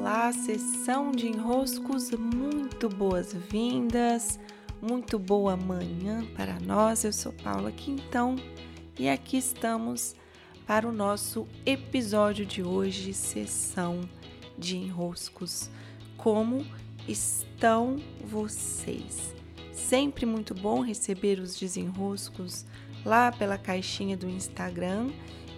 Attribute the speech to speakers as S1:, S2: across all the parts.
S1: Olá, sessão de enroscos, muito boas-vindas, muito boa manhã para nós. Eu sou Paula Quintão e aqui estamos para o nosso episódio de hoje, sessão de enroscos. Como estão vocês? Sempre muito bom receber os desenroscos lá pela caixinha do Instagram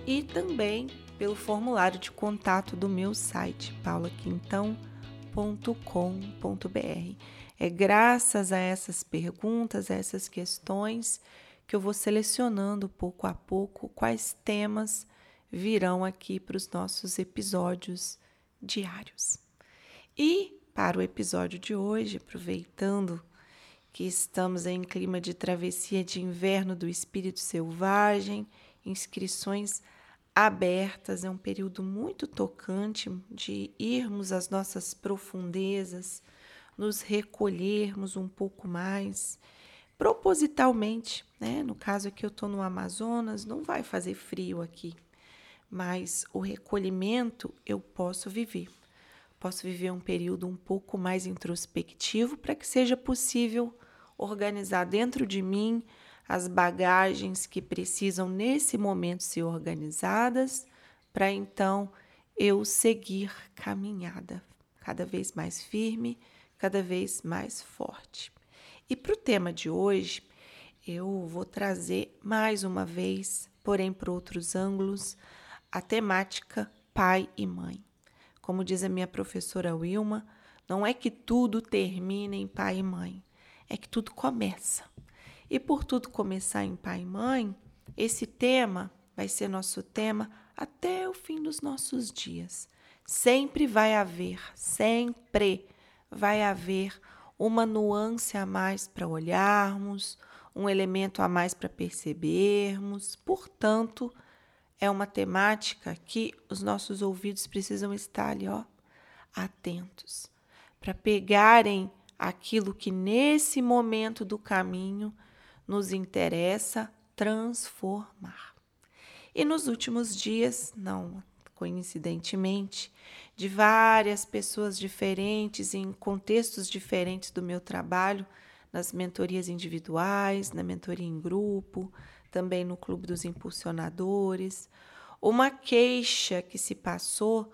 S1: e também pelo formulário de contato do meu site paulaquintão.com.br. É graças a essas perguntas, a essas questões, que eu vou selecionando pouco a pouco quais temas virão aqui para os nossos episódios diários. E para o episódio de hoje, aproveitando que estamos em clima de travessia de inverno do espírito selvagem, inscrições é um período muito tocante de irmos às nossas profundezas, nos recolhermos um pouco mais, propositalmente, né? No caso aqui eu estou no Amazonas, não vai fazer frio aqui, mas o recolhimento eu posso viver. Posso viver um período um pouco mais introspectivo para que seja possível organizar dentro de mim as bagagens que precisam nesse momento ser organizadas, para então eu seguir caminhada cada vez mais firme, cada vez mais forte. E para o tema de hoje, eu vou trazer mais uma vez, porém por outros ângulos, a temática pai e mãe. Como diz a minha professora Wilma, não é que tudo termina em pai e mãe, é que tudo começa. E por tudo começar em pai e mãe, esse tema vai ser nosso tema até o fim dos nossos dias. Sempre vai haver, sempre vai haver uma nuance a mais para olharmos, um elemento a mais para percebermos. Portanto, é uma temática que os nossos ouvidos precisam estar ali, ó, atentos, para pegarem aquilo que nesse momento do caminho nos interessa transformar. E nos últimos dias, não coincidentemente, de várias pessoas diferentes, em contextos diferentes do meu trabalho, nas mentorias individuais, na mentoria em grupo, também no Clube dos Impulsionadores, uma queixa que se passou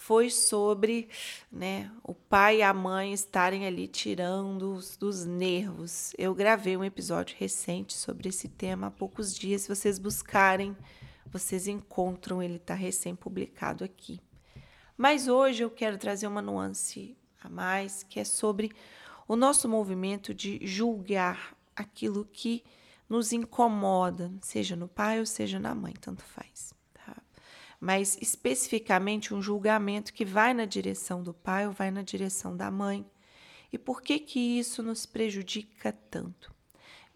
S1: foi sobre né, o pai e a mãe estarem ali tirando os, dos nervos. Eu gravei um episódio recente sobre esse tema há poucos dias. Se vocês buscarem, vocês encontram, ele está recém-publicado aqui. Mas hoje eu quero trazer uma nuance a mais, que é sobre o nosso movimento de julgar aquilo que nos incomoda, seja no pai ou seja na mãe, tanto faz mas especificamente um julgamento que vai na direção do pai ou vai na direção da mãe. E por que que isso nos prejudica tanto?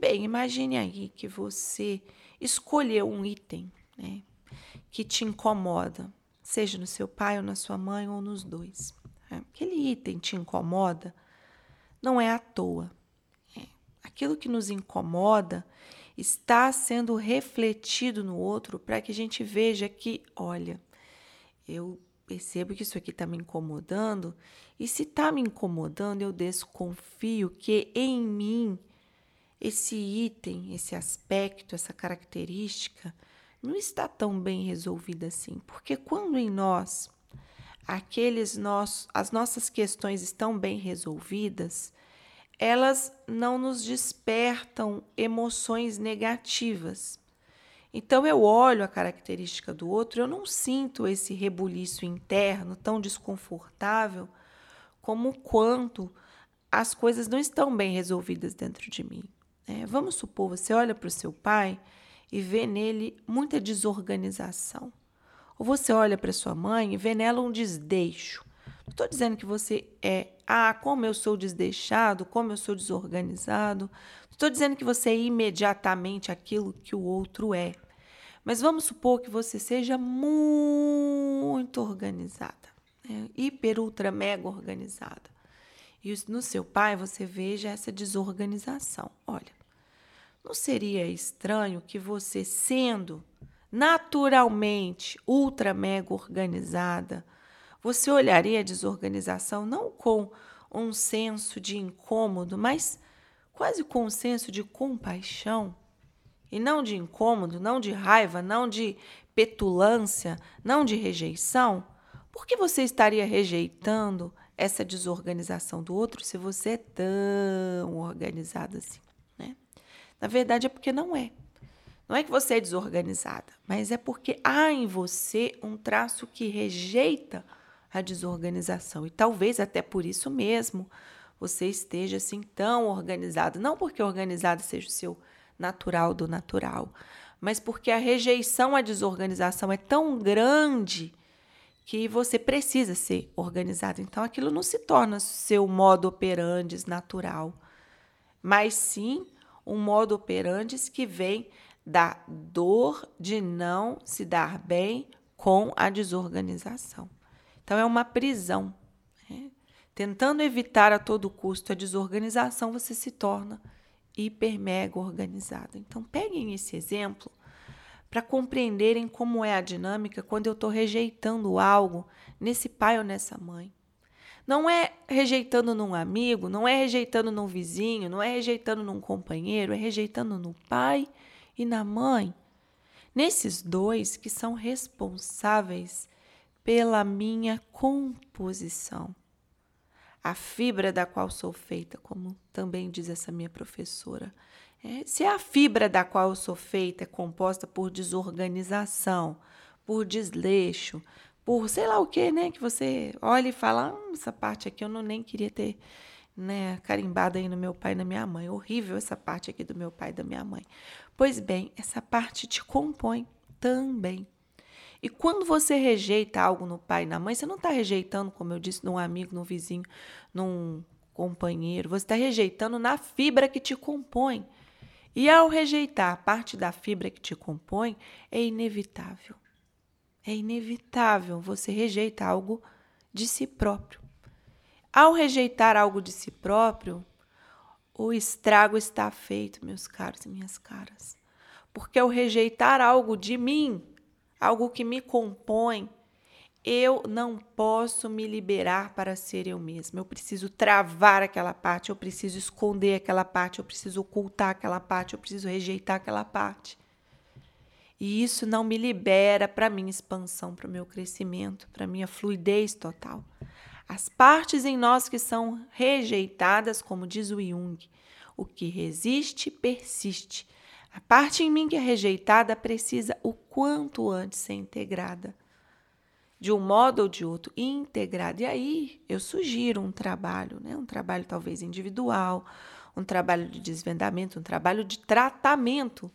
S1: Bem, imagine aí que você escolheu um item né, que te incomoda, seja no seu pai ou na sua mãe ou nos dois. É, aquele item te incomoda, não é à toa. É, aquilo que nos incomoda está sendo refletido no outro para que a gente veja que, olha, eu percebo que isso aqui está me incomodando, e se está me incomodando, eu desconfio que em mim esse item, esse aspecto, essa característica não está tão bem resolvida assim, porque quando em nós aqueles nós, as nossas questões estão bem resolvidas, elas não nos despertam emoções negativas. Então eu olho a característica do outro, eu não sinto esse rebuliço interno tão desconfortável como quando as coisas não estão bem resolvidas dentro de mim. É, vamos supor, você olha para o seu pai e vê nele muita desorganização. Ou você olha para sua mãe e vê nela um desdeixo. Não estou dizendo que você é, ah, como eu sou desdeixado, como eu sou desorganizado. Não estou dizendo que você é imediatamente aquilo que o outro é. Mas vamos supor que você seja muito organizada, né? hiper, ultra, mega organizada. E no seu pai você veja essa desorganização. Olha, não seria estranho que você, sendo naturalmente ultra, mega organizada, você olharia a desorganização não com um senso de incômodo, mas quase com um senso de compaixão? E não de incômodo, não de raiva, não de petulância, não de rejeição? Por que você estaria rejeitando essa desorganização do outro se você é tão organizado assim? Né? Na verdade, é porque não é. Não é que você é desorganizada, mas é porque há em você um traço que rejeita a desorganização. E talvez até por isso mesmo você esteja assim tão organizado. Não porque organizado seja o seu natural do natural, mas porque a rejeição à desorganização é tão grande que você precisa ser organizado. Então aquilo não se torna seu modo operandi natural, mas sim um modo operandi que vem da dor de não se dar bem com a desorganização. Então, é uma prisão. Né? Tentando evitar a todo custo a desorganização, você se torna hiper mega organizado. Então, peguem esse exemplo para compreenderem como é a dinâmica quando eu estou rejeitando algo nesse pai ou nessa mãe. Não é rejeitando num amigo, não é rejeitando num vizinho, não é rejeitando num companheiro, é rejeitando no pai e na mãe, nesses dois que são responsáveis pela minha composição. A fibra da qual sou feita, como também diz essa minha professora. É, se a fibra da qual eu sou feita é composta por desorganização, por desleixo, por sei lá o que, né? Que você olha e fala, hum, essa parte aqui eu não nem queria ter né, carimbada aí no meu pai e na minha mãe. Horrível essa parte aqui do meu pai e da minha mãe. Pois bem, essa parte te compõe também. E quando você rejeita algo no pai e na mãe, você não está rejeitando, como eu disse, num amigo, num vizinho, num companheiro, você está rejeitando na fibra que te compõe. E ao rejeitar parte da fibra que te compõe, é inevitável. É inevitável você rejeita algo de si próprio. Ao rejeitar algo de si próprio, o estrago está feito, meus caros e minhas caras. Porque ao rejeitar algo de mim, algo que me compõe, eu não posso me liberar para ser eu mesma. Eu preciso travar aquela parte, eu preciso esconder aquela parte, eu preciso ocultar aquela parte, eu preciso rejeitar aquela parte. E isso não me libera para minha expansão, para o meu crescimento, para minha fluidez total. As partes em nós que são rejeitadas, como diz o Jung, o que resiste, persiste. A parte em mim que é rejeitada precisa o quanto antes ser integrada. De um modo ou de outro, integrada. E aí eu sugiro um trabalho, né? um trabalho talvez individual, um trabalho de desvendamento, um trabalho de tratamento,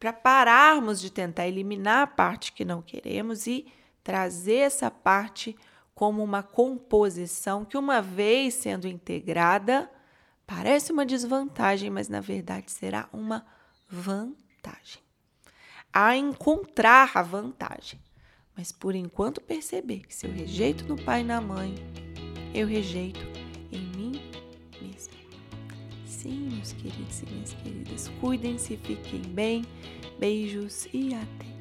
S1: para pararmos de tentar eliminar a parte que não queremos e trazer essa parte como uma composição que, uma vez sendo integrada, parece uma desvantagem, mas na verdade será uma vantagem. A encontrar a vantagem. Mas por enquanto perceber que se eu rejeito no pai e na mãe, eu rejeito em mim mesma. Sim, meus queridos e minhas queridas, cuidem-se, fiquem bem. Beijos e até.